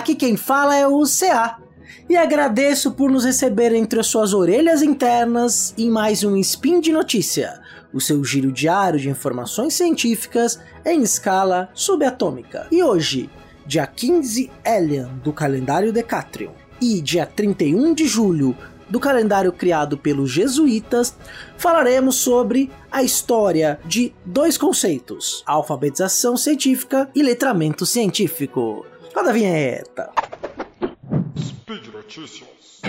Aqui quem fala é o CA. E agradeço por nos receber entre as suas orelhas internas em mais um Spin de Notícia, o seu giro diário de informações científicas em escala subatômica. E hoje, dia 15 Elian do calendário Decatrium e dia 31 de julho do calendário criado pelos jesuítas, falaremos sobre a história de dois conceitos: alfabetização científica e letramento científico. Roda a vinheta. Speed Notícias.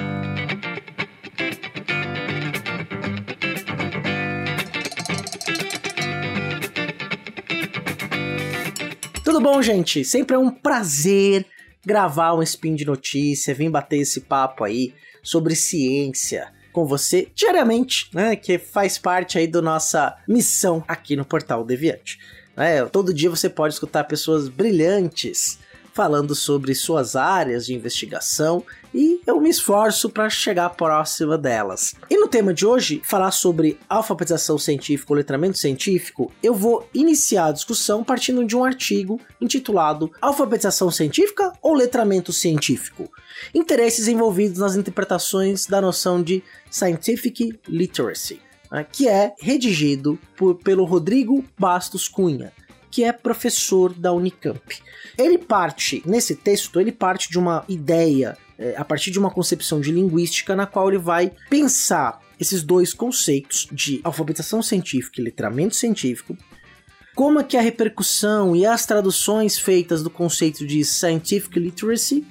Tudo bom, gente? Sempre é um prazer gravar um spin de notícia, vir bater esse papo aí sobre ciência com você diariamente, né? Que faz parte aí da nossa missão aqui no Portal Deviante. Né? Todo dia você pode escutar pessoas brilhantes falando sobre suas áreas de investigação e eu me esforço para chegar próxima delas. E no tema de hoje, falar sobre alfabetização científica ou letramento científico, eu vou iniciar a discussão partindo de um artigo intitulado Alfabetização científica ou letramento científico? Interesses envolvidos nas interpretações da noção de scientific literacy, né, que é redigido por, pelo Rodrigo Bastos Cunha que é professor da Unicamp. Ele parte, nesse texto, ele parte de uma ideia, é, a partir de uma concepção de linguística, na qual ele vai pensar esses dois conceitos de alfabetização científica e letramento científico, como é que a repercussão e as traduções feitas do conceito de scientific literacy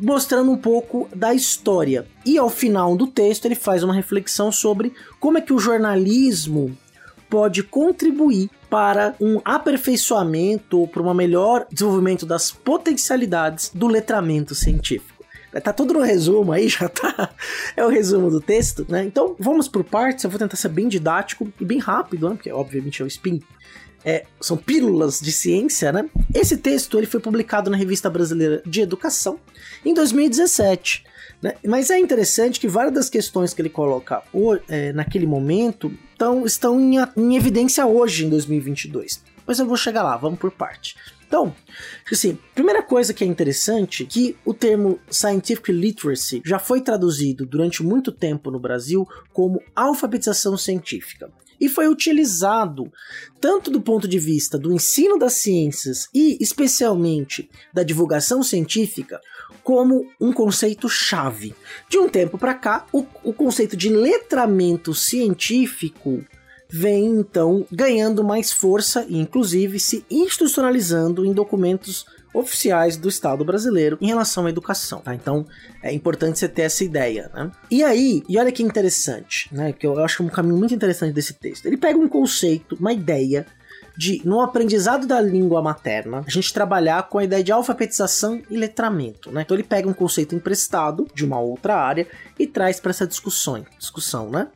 mostrando um pouco da história. E ao final do texto ele faz uma reflexão sobre como é que o jornalismo pode contribuir para um aperfeiçoamento ou para um melhor desenvolvimento das potencialidades do letramento científico. Tá tudo no resumo aí, já tá. É o resumo do texto, né? Então vamos por partes. Eu vou tentar ser bem didático e bem rápido, né? Porque obviamente é o spin. É, são pílulas de ciência, né? Esse texto ele foi publicado na Revista Brasileira de Educação em 2017. Né? Mas é interessante que várias das questões que ele coloca é, naquele momento tão, estão em, em evidência hoje, em 2022. Mas eu vou chegar lá, vamos por parte. Então, assim, primeira coisa que é interessante que o termo scientific literacy já foi traduzido durante muito tempo no Brasil como alfabetização científica e foi utilizado tanto do ponto de vista do ensino das ciências e especialmente da divulgação científica como um conceito chave. De um tempo para cá, o, o conceito de letramento científico vem então ganhando mais força e inclusive se institucionalizando em documentos oficiais do Estado brasileiro em relação à educação, tá? Então é importante você ter essa ideia, né? E aí, e olha que interessante, né? Que eu acho um caminho muito interessante desse texto. Ele pega um conceito, uma ideia de, no aprendizado da língua materna, a gente trabalhar com a ideia de alfabetização e letramento, né? Então ele pega um conceito emprestado de uma outra área e traz para essa discussão, discussão, né?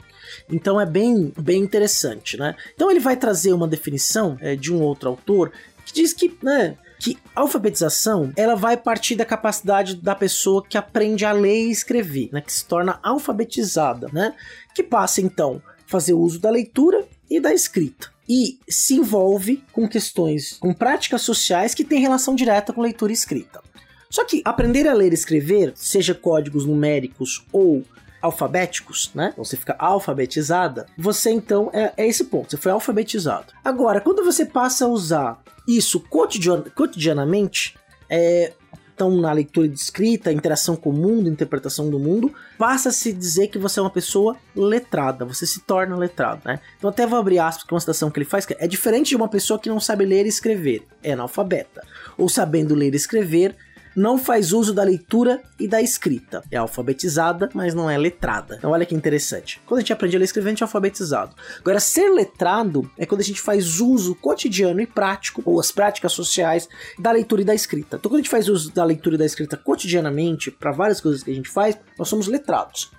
Então é bem, bem interessante, né? Então ele vai trazer uma definição é, de um outro autor que diz que, né, que alfabetização ela vai partir da capacidade da pessoa que aprende a ler e escrever, né, que se torna alfabetizada, né, que passa então a fazer uso da leitura e da escrita. E se envolve com questões, com práticas sociais que têm relação direta com leitura e escrita. Só que aprender a ler e escrever, seja códigos numéricos ou alfabéticos, né? Então você fica alfabetizada, você então é, é, esse ponto, você foi alfabetizado. Agora, quando você passa a usar isso cotidian, cotidianamente, é, então na leitura de escrita, interação com o mundo, interpretação do mundo, passa a se dizer que você é uma pessoa letrada, você se torna letrado, né? Então até vou abrir aspas com uma citação que ele faz, que é diferente de uma pessoa que não sabe ler e escrever, é analfabeta, ou sabendo ler e escrever, não faz uso da leitura e da escrita. É alfabetizada, mas não é letrada. Então olha que interessante. Quando a gente aprende a ler e escrever, a gente é alfabetizado. Agora, ser letrado é quando a gente faz uso cotidiano e prático, ou as práticas sociais, da leitura e da escrita. Então quando a gente faz uso da leitura e da escrita cotidianamente, para várias coisas que a gente faz, nós somos letrados.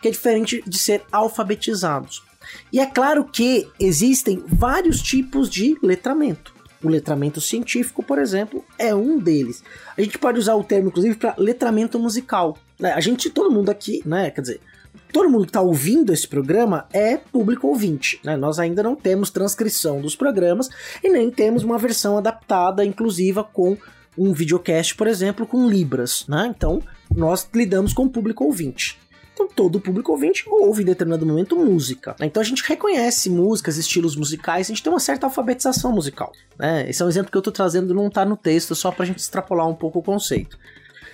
Que é diferente de ser alfabetizados. E é claro que existem vários tipos de letramento. O letramento científico, por exemplo, é um deles. A gente pode usar o termo, inclusive, para letramento musical. Né? A gente, todo mundo aqui, né? Quer dizer, todo mundo que está ouvindo esse programa é público ouvinte. Né? Nós ainda não temos transcrição dos programas e nem temos uma versão adaptada, inclusiva, com um videocast, por exemplo, com libras, né? Então, nós lidamos com o público ouvinte. Todo o público ouvinte ouve em determinado momento música. Né? Então, a gente reconhece músicas, estilos musicais, a gente tem uma certa alfabetização musical. Né? Esse é um exemplo que eu estou trazendo, não está no texto, só para a gente extrapolar um pouco o conceito.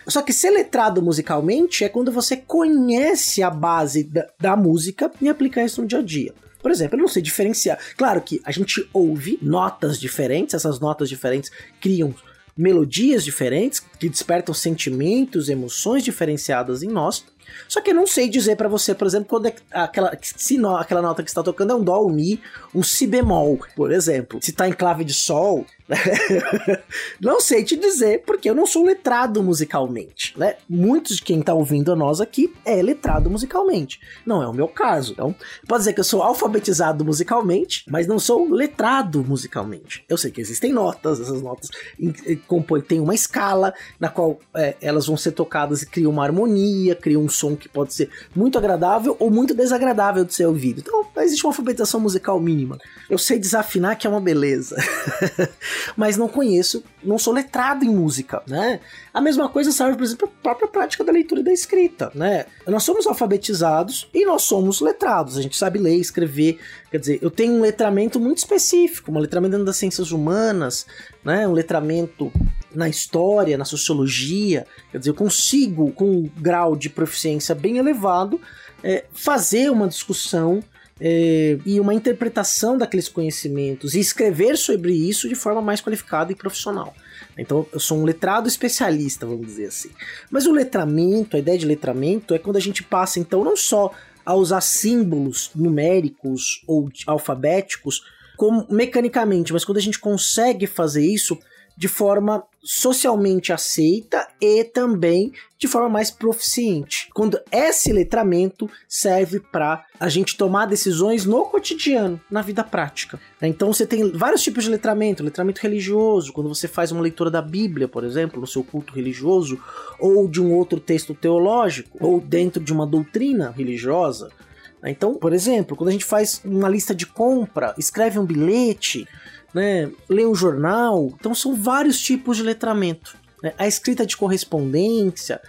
Só que ser letrado musicalmente é quando você conhece a base da, da música e aplica isso no dia a dia. Por exemplo, eu não sei diferenciar. Claro que a gente ouve notas diferentes, essas notas diferentes criam melodias diferentes que despertam sentimentos, emoções diferenciadas em nós. Só que eu não sei dizer para você, por exemplo, quando é aquela, se no, aquela nota que está tocando é um dó, um mi, um si bemol, por exemplo. Se tá em clave de sol, não sei te dizer, porque eu não sou letrado musicalmente, né? Muitos de quem tá ouvindo a nós aqui é letrado musicalmente. Não é o meu caso. Então, pode dizer que eu sou alfabetizado musicalmente, mas não sou letrado musicalmente. Eu sei que existem notas, essas notas compõem, tem uma escala na qual é, elas vão ser tocadas e criam uma harmonia, criam um som que pode ser muito agradável ou muito desagradável de ser ouvido. Então, existe uma alfabetização musical mínima. Eu sei desafinar que é uma beleza. mas não conheço, não sou letrado em música, né? A mesma coisa serve, por exemplo, para a própria prática da leitura e da escrita, né? Nós somos alfabetizados e nós somos letrados, a gente sabe ler, escrever, quer dizer, eu tenho um letramento muito específico, um letramento dentro das ciências humanas, né? Um letramento na história, na sociologia, quer dizer, eu consigo, com um grau de proficiência bem elevado, é, fazer uma discussão é, e uma interpretação daqueles conhecimentos e escrever sobre isso de forma mais qualificada e profissional. Então eu sou um letrado especialista, vamos dizer assim. Mas o letramento, a ideia de letramento é quando a gente passa então não só a usar símbolos numéricos ou alfabéticos como mecanicamente, mas quando a gente consegue fazer isso de forma socialmente aceita e também de forma mais proficiente. Quando esse letramento serve para a gente tomar decisões no cotidiano, na vida prática. Então você tem vários tipos de letramento, letramento religioso, quando você faz uma leitura da Bíblia, por exemplo, no seu culto religioso, ou de um outro texto teológico, ou dentro de uma doutrina religiosa. Então, por exemplo, quando a gente faz uma lista de compra, escreve um bilhete, né, lê um jornal. Então são vários tipos de letramento. Né? A escrita de correspondência,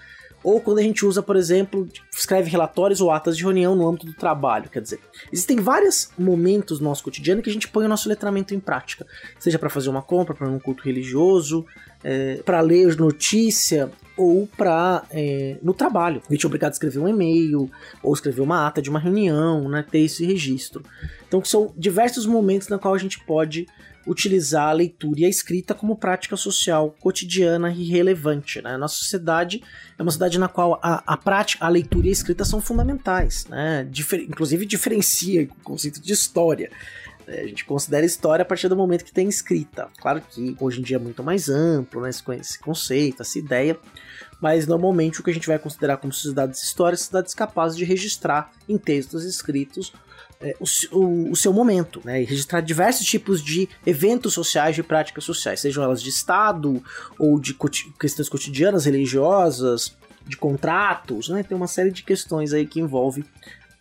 ou quando a gente usa, por exemplo, escreve relatórios ou atas de reunião no âmbito do trabalho, quer dizer, existem vários momentos no nosso cotidiano que a gente põe o nosso letramento em prática, seja para fazer uma compra, para um culto religioso, é, para ler notícia ou para é, no trabalho. A gente é obrigado a escrever um e-mail ou escrever uma ata de uma reunião, né, ter esse registro. Então são diversos momentos na qual a gente pode utilizar a leitura e a escrita como prática social cotidiana e relevante. Né? Nossa sociedade é uma sociedade na qual a, a prática, a leitura e a escrita são fundamentais, né? Difer inclusive diferencia o conceito de história. É, a gente considera história a partir do momento que tem escrita. Claro que hoje em dia é muito mais amplo né, esse conceito, essa ideia, mas normalmente o que a gente vai considerar como sociedades históricas, sociedades capazes de registrar em textos escritos é, o, o, o, seu momento, né? E registrar diversos tipos de eventos sociais, de práticas sociais, sejam elas de Estado ou de questões cotidianas, religiosas, de contratos, né? Tem uma série de questões aí que envolve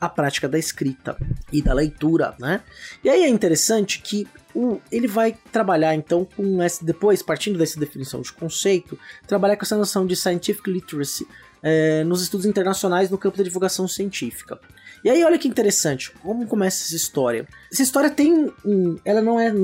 a prática da escrita e da leitura, né? E aí é interessante que o, ele vai trabalhar então com essa, depois, partindo dessa definição de conceito, trabalhar com essa noção de scientific literacy é, nos estudos internacionais no campo da divulgação científica. E aí, olha que interessante, como começa essa história. Essa história tem um. Ela não é,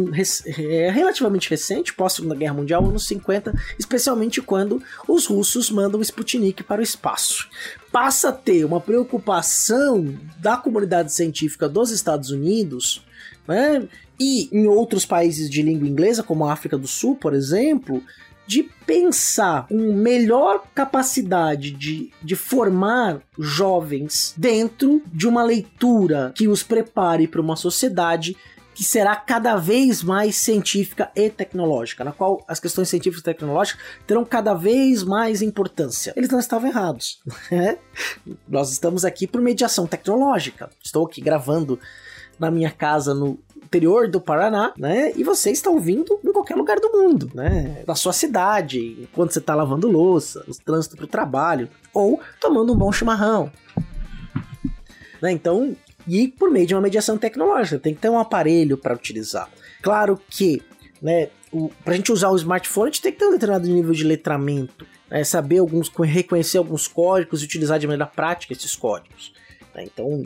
é relativamente recente, pós-Segunda Guerra Mundial, anos 50, especialmente quando os russos mandam o Sputnik para o espaço. Passa a ter uma preocupação da comunidade científica dos Estados Unidos, né? E em outros países de língua inglesa, como a África do Sul, por exemplo, de pensar uma melhor capacidade de, de formar jovens dentro de uma leitura que os prepare para uma sociedade que será cada vez mais científica e tecnológica, na qual as questões científicas e tecnológicas terão cada vez mais importância. Eles não estavam errados. Né? Nós estamos aqui por mediação tecnológica. Estou aqui gravando na minha casa no interior do Paraná, né? E você está ouvindo em qualquer lugar do mundo, né? Na sua cidade, enquanto você está lavando louça, no trânsito para o trabalho, ou tomando um bom chimarrão. Né? Então, e por meio de uma mediação tecnológica, tem que ter um aparelho para utilizar. Claro que, né? para a gente usar o smartphone, a gente tem que ter um determinado nível de letramento, né? saber alguns, reconhecer alguns códigos e utilizar de maneira prática esses códigos. Né? Então,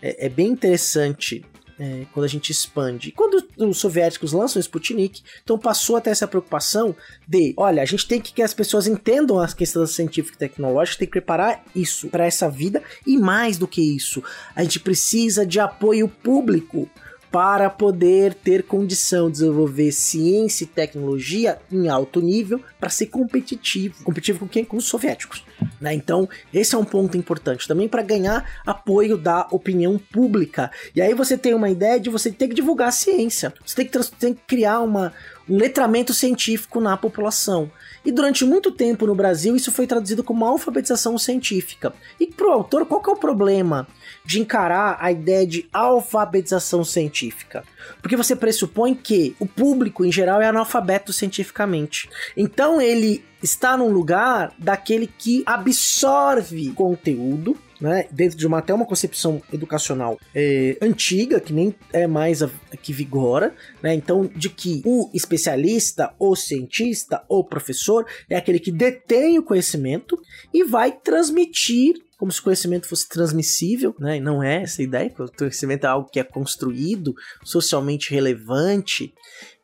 é, é, bem interessante é, quando a gente expande. E quando os soviéticos lançam o Sputnik, então passou até essa preocupação de, olha, a gente tem que que as pessoas entendam as questões científicas e tecnológicas, tem que preparar isso para essa vida e mais do que isso, a gente precisa de apoio público para poder ter condição de desenvolver ciência e tecnologia em alto nível para ser competitivo. Competitivo com quem? Com os soviéticos. Né? Então, esse é um ponto importante também para ganhar apoio da opinião pública. E aí você tem uma ideia de você ter que divulgar a ciência. Você tem que, tem que criar uma, um letramento científico na população. E durante muito tempo no Brasil isso foi traduzido como alfabetização científica. E para o autor, qual que é o problema de encarar a ideia de alfabetização científica? Porque você pressupõe que o público em geral é analfabeto cientificamente. Então ele está num lugar daquele que absorve conteúdo né, dentro de uma até uma concepção educacional é, antiga, que nem é mais a, que vigora, né, então de que o especialista, o cientista, o professor é aquele que detém o conhecimento e vai transmitir como se o conhecimento fosse transmissível, né? E não é essa ideia, o conhecimento é algo que é construído, socialmente relevante,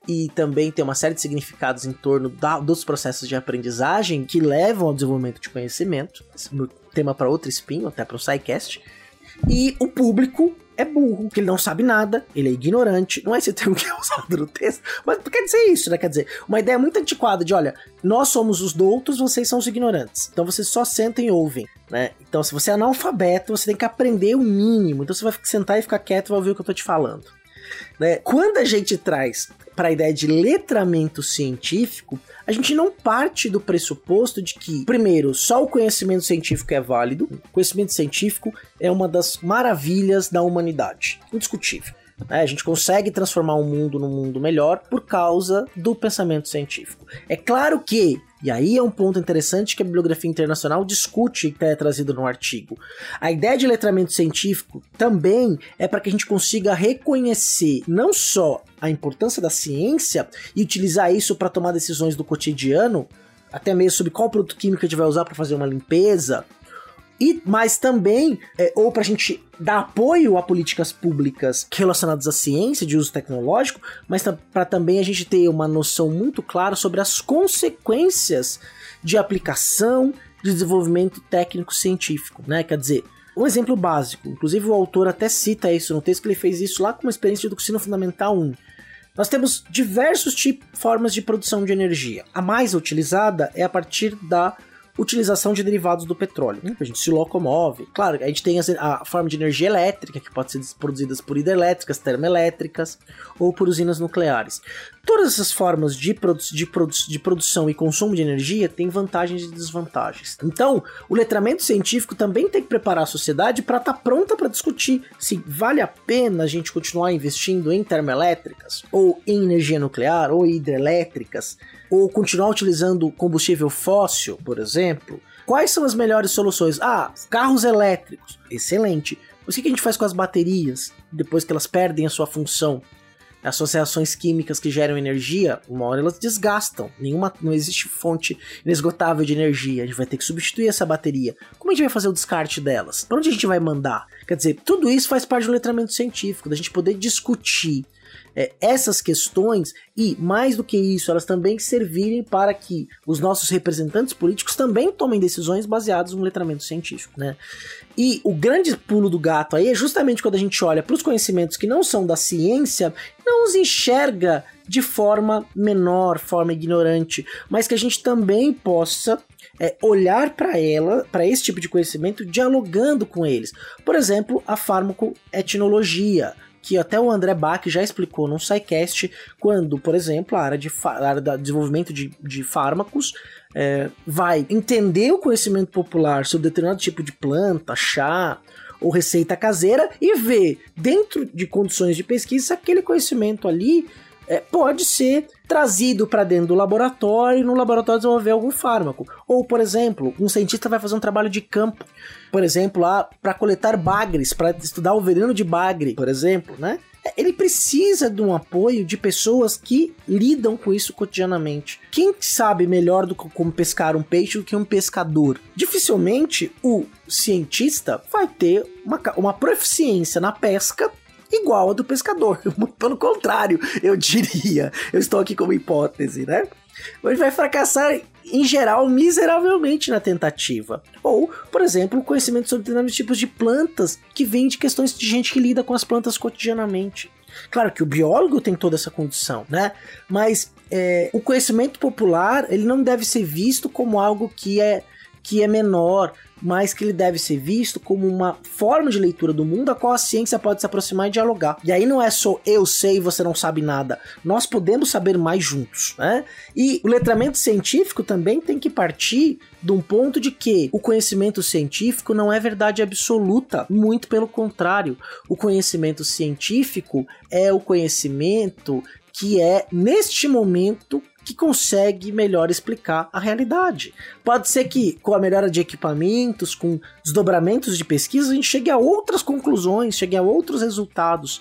e também tem uma série de significados em torno da, dos processos de aprendizagem que levam ao desenvolvimento de conhecimento. Esse é tema para outro espinho, até para o SciCast. E o público é burro, que ele não sabe nada, ele é ignorante. Não é esse termo que é usado no texto, mas quer dizer isso, né? Quer dizer, uma ideia muito antiquada de, olha, nós somos os doutos, vocês são os ignorantes. Então vocês só sentem e ouvem, né? Então se você é analfabeto, você tem que aprender o mínimo. Então você vai sentar e ficar quieto e vai ouvir o que eu tô te falando. Né? Quando a gente traz para a ideia de letramento científico, a gente não parte do pressuposto de que, primeiro, só o conhecimento científico é válido. O conhecimento científico é uma das maravilhas da humanidade, indiscutível. É, a gente consegue transformar o mundo num mundo melhor por causa do pensamento científico. É claro que e aí é um ponto interessante que a bibliografia internacional discute que é trazido no artigo. A ideia de letramento científico também é para que a gente consiga reconhecer não só a importância da ciência e utilizar isso para tomar decisões do cotidiano, até mesmo sobre qual produto químico a gente vai usar para fazer uma limpeza, e mas também é, ou para a gente dar apoio a políticas públicas relacionadas à ciência de uso tecnológico, mas para também a gente ter uma noção muito clara sobre as consequências de aplicação de desenvolvimento técnico científico, né? Quer dizer, um exemplo básico, inclusive o autor até cita isso no texto que ele fez isso lá com uma experiência do ensino fundamental 1. Nós temos diversos tipos, formas de produção de energia. A mais utilizada é a partir da utilização de derivados do petróleo. A gente se locomove. Claro, a gente tem a, forma de energia elétrica, que pode ser produzida por hidrelétricas, termoelétricas ou por usinas nucleares. Todas essas formas de, produ de, produ de produção e consumo de energia têm vantagens e desvantagens. Então, o letramento científico também tem que preparar a sociedade para estar tá pronta para discutir se vale a pena a gente continuar investindo em termoelétricas, ou em energia nuclear, ou hidrelétricas, ou continuar utilizando combustível fóssil, por exemplo. Quais são as melhores soluções? Ah, carros elétricos. Excelente. Mas o que a gente faz com as baterias depois que elas perdem a sua função? As associações químicas que geram energia, uma hora elas desgastam. Nenhuma, não existe fonte inesgotável de energia. A gente vai ter que substituir essa bateria. Como a gente vai fazer o descarte delas? Para onde a gente vai mandar? Quer dizer, tudo isso faz parte do letramento científico, da gente poder discutir é, essas questões e, mais do que isso, elas também servirem para que os nossos representantes políticos também tomem decisões baseadas no letramento científico, né? E o grande pulo do gato aí é justamente quando a gente olha para os conhecimentos que não são da ciência, não os enxerga de forma menor, forma ignorante, mas que a gente também possa é, olhar para ela, para esse tipo de conhecimento, dialogando com eles. Por exemplo, a farmacoetnologia, que até o André Bach já explicou num SciCast, quando, por exemplo, a área de, a área de desenvolvimento de, de fármacos é, vai entender o conhecimento popular sobre determinado tipo de planta, chá ou receita caseira e ver, dentro de condições de pesquisa, aquele conhecimento ali é, pode ser trazido para dentro do laboratório e no laboratório desenvolver algum fármaco. Ou, por exemplo, um cientista vai fazer um trabalho de campo, por exemplo, para coletar bagres, para estudar o veneno de bagre, por exemplo, né? ele precisa de um apoio de pessoas que lidam com isso cotidianamente. Quem sabe melhor do que como pescar um peixe do que um pescador? Dificilmente o cientista vai ter uma, uma proficiência na pesca igual a do pescador. Pelo contrário, eu diria. Eu estou aqui como hipótese, né? Mas vai fracassar em geral, miseravelmente na tentativa. Ou, por exemplo, o conhecimento sobre determinados tipos de plantas que vem de questões de gente que lida com as plantas cotidianamente. Claro que o biólogo tem toda essa condição, né? Mas é, o conhecimento popular ele não deve ser visto como algo que é que é menor, mas que ele deve ser visto como uma forma de leitura do mundo a qual a ciência pode se aproximar e dialogar. E aí não é só eu sei e você não sabe nada. Nós podemos saber mais juntos, né? E o letramento científico também tem que partir de um ponto de que o conhecimento científico não é verdade absoluta, muito pelo contrário. O conhecimento científico é o conhecimento que é, neste momento, que consegue melhor explicar a realidade. Pode ser que, com a melhora de equipamentos, com desdobramentos de pesquisa, a gente chegue a outras conclusões, chegue a outros resultados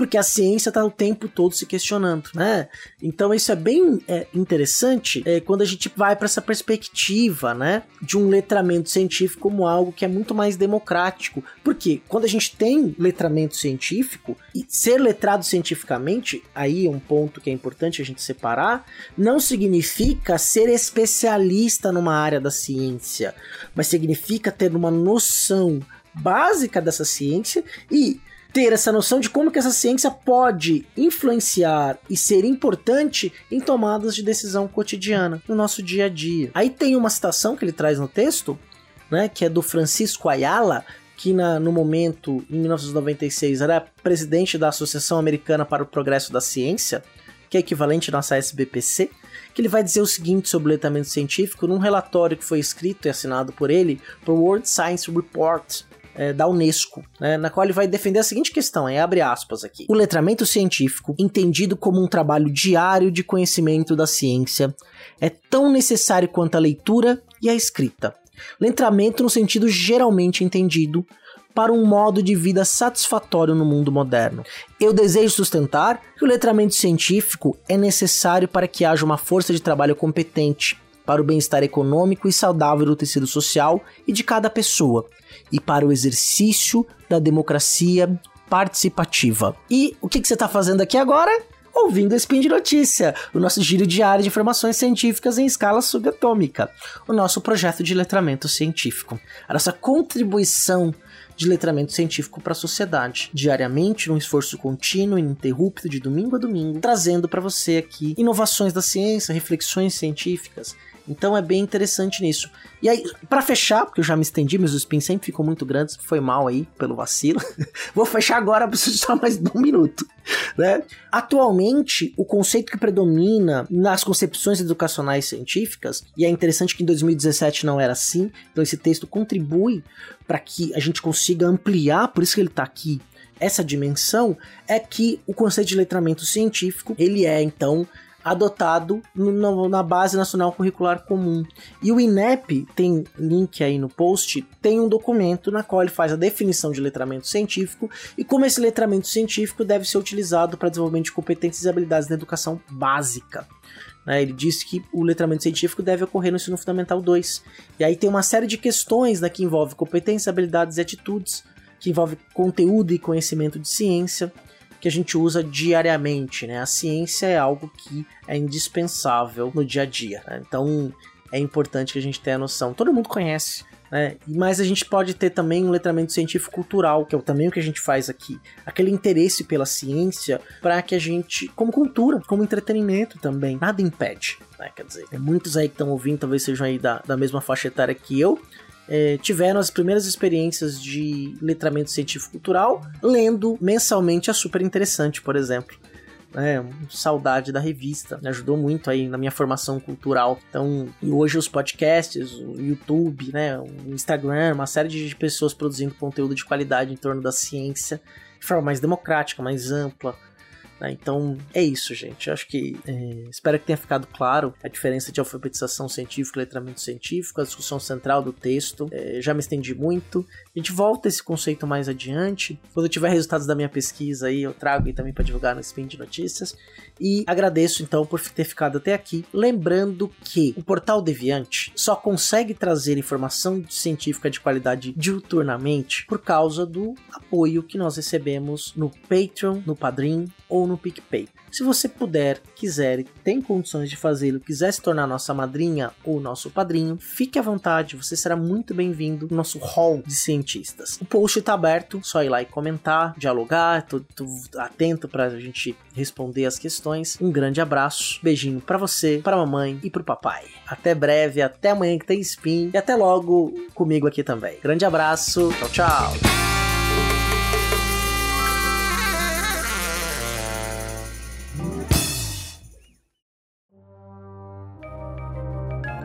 porque a ciência está o tempo todo se questionando, né? Então isso é bem é, interessante é, quando a gente vai para essa perspectiva, né, de um letramento científico como algo que é muito mais democrático. Porque quando a gente tem letramento científico e ser letrado cientificamente, aí é um ponto que é importante a gente separar, não significa ser especialista numa área da ciência, mas significa ter uma noção básica dessa ciência e ter essa noção de como que essa ciência pode influenciar e ser importante em tomadas de decisão cotidiana no nosso dia a dia. Aí tem uma citação que ele traz no texto, né, que é do Francisco Ayala, que na, no momento, em 1996, era presidente da Associação Americana para o Progresso da Ciência, que é equivalente à nossa SBPC, que ele vai dizer o seguinte sobre o letramento científico num relatório que foi escrito e assinado por ele para o World Science Report, é, da Unesco, né, na qual ele vai defender a seguinte questão, é abre aspas aqui. O letramento científico, entendido como um trabalho diário de conhecimento da ciência, é tão necessário quanto a leitura e a escrita. Letramento no sentido geralmente entendido para um modo de vida satisfatório no mundo moderno. Eu desejo sustentar que o letramento científico é necessário para que haja uma força de trabalho competente, para o bem-estar econômico e saudável do tecido social e de cada pessoa, e para o exercício da democracia participativa. E o que, que você está fazendo aqui agora? Ouvindo o Spin de Notícia, o nosso giro diário de informações científicas em escala subatômica, o nosso projeto de letramento científico, a nossa contribuição de letramento científico para a sociedade, diariamente num esforço contínuo e ininterrupto de domingo a domingo, trazendo para você aqui inovações da ciência, reflexões científicas então é bem interessante nisso. E aí, para fechar, porque eu já me estendi, meus spins sempre ficam muito grandes, foi mal aí pelo vacilo. Vou fechar agora, preciso só mais de um minuto. Né? Atualmente, o conceito que predomina nas concepções educacionais científicas, e é interessante que em 2017 não era assim, então esse texto contribui para que a gente consiga ampliar, por isso que ele está aqui, essa dimensão, é que o conceito de letramento científico, ele é então adotado no, na Base Nacional Curricular Comum. E o INEP, tem link aí no post, tem um documento na qual ele faz a definição de letramento científico e como esse letramento científico deve ser utilizado para desenvolvimento de competências e habilidades na educação básica. Né? Ele diz que o letramento científico deve ocorrer no ensino fundamental 2. E aí tem uma série de questões né, que envolve competências, habilidades e atitudes, que envolve conteúdo e conhecimento de ciência, que a gente usa diariamente, né? A ciência é algo que é indispensável no dia a dia, né? Então é importante que a gente tenha noção. Todo mundo conhece, né? Mas a gente pode ter também um letramento científico cultural, que é também o que a gente faz aqui. Aquele interesse pela ciência para que a gente, como cultura, como entretenimento também, nada impede. Né? Quer dizer, muitos aí que estão ouvindo, talvez sejam aí da, da mesma faixa etária que eu, é, tiveram as primeiras experiências de letramento científico-cultural lendo mensalmente a Super Interessante, por exemplo. É, saudade da revista, me ajudou muito aí na minha formação cultural. Então, e hoje os podcasts, o YouTube, né, o Instagram, uma série de pessoas produzindo conteúdo de qualidade em torno da ciência de forma mais democrática, mais ampla, Né? Então é isso, gente. Eu acho que é, espero que tenha ficado claro a diferença de alfabetização científica e letramento científico, a discussão central do texto. É, já me estendi muito. A gente volta esse conceito mais adiante. Quando eu tiver resultados da minha pesquisa aí, eu trago e também para divulgar no Spin de Notícias. E agradeço então por ter ficado até aqui. Lembrando que o portal Deviante só consegue trazer informação científica de qualidade diuturnamente por causa do apoio que nós recebemos no Patreon, no Padrim ou no PicPay. Se você puder, quiser tem condições de fazê-lo, quiser se tornar nossa madrinha ou nosso padrinho, fique à vontade, você será muito bem-vindo no nosso hall de cientistas. O post está aberto, só ir lá e comentar, dialogar, tô, tô atento para a gente responder as questões. Um grande abraço, beijinho para você, para mamãe e para o papai. Até breve, até amanhã que tem spin e até logo comigo aqui também. Grande abraço, tchau, tchau.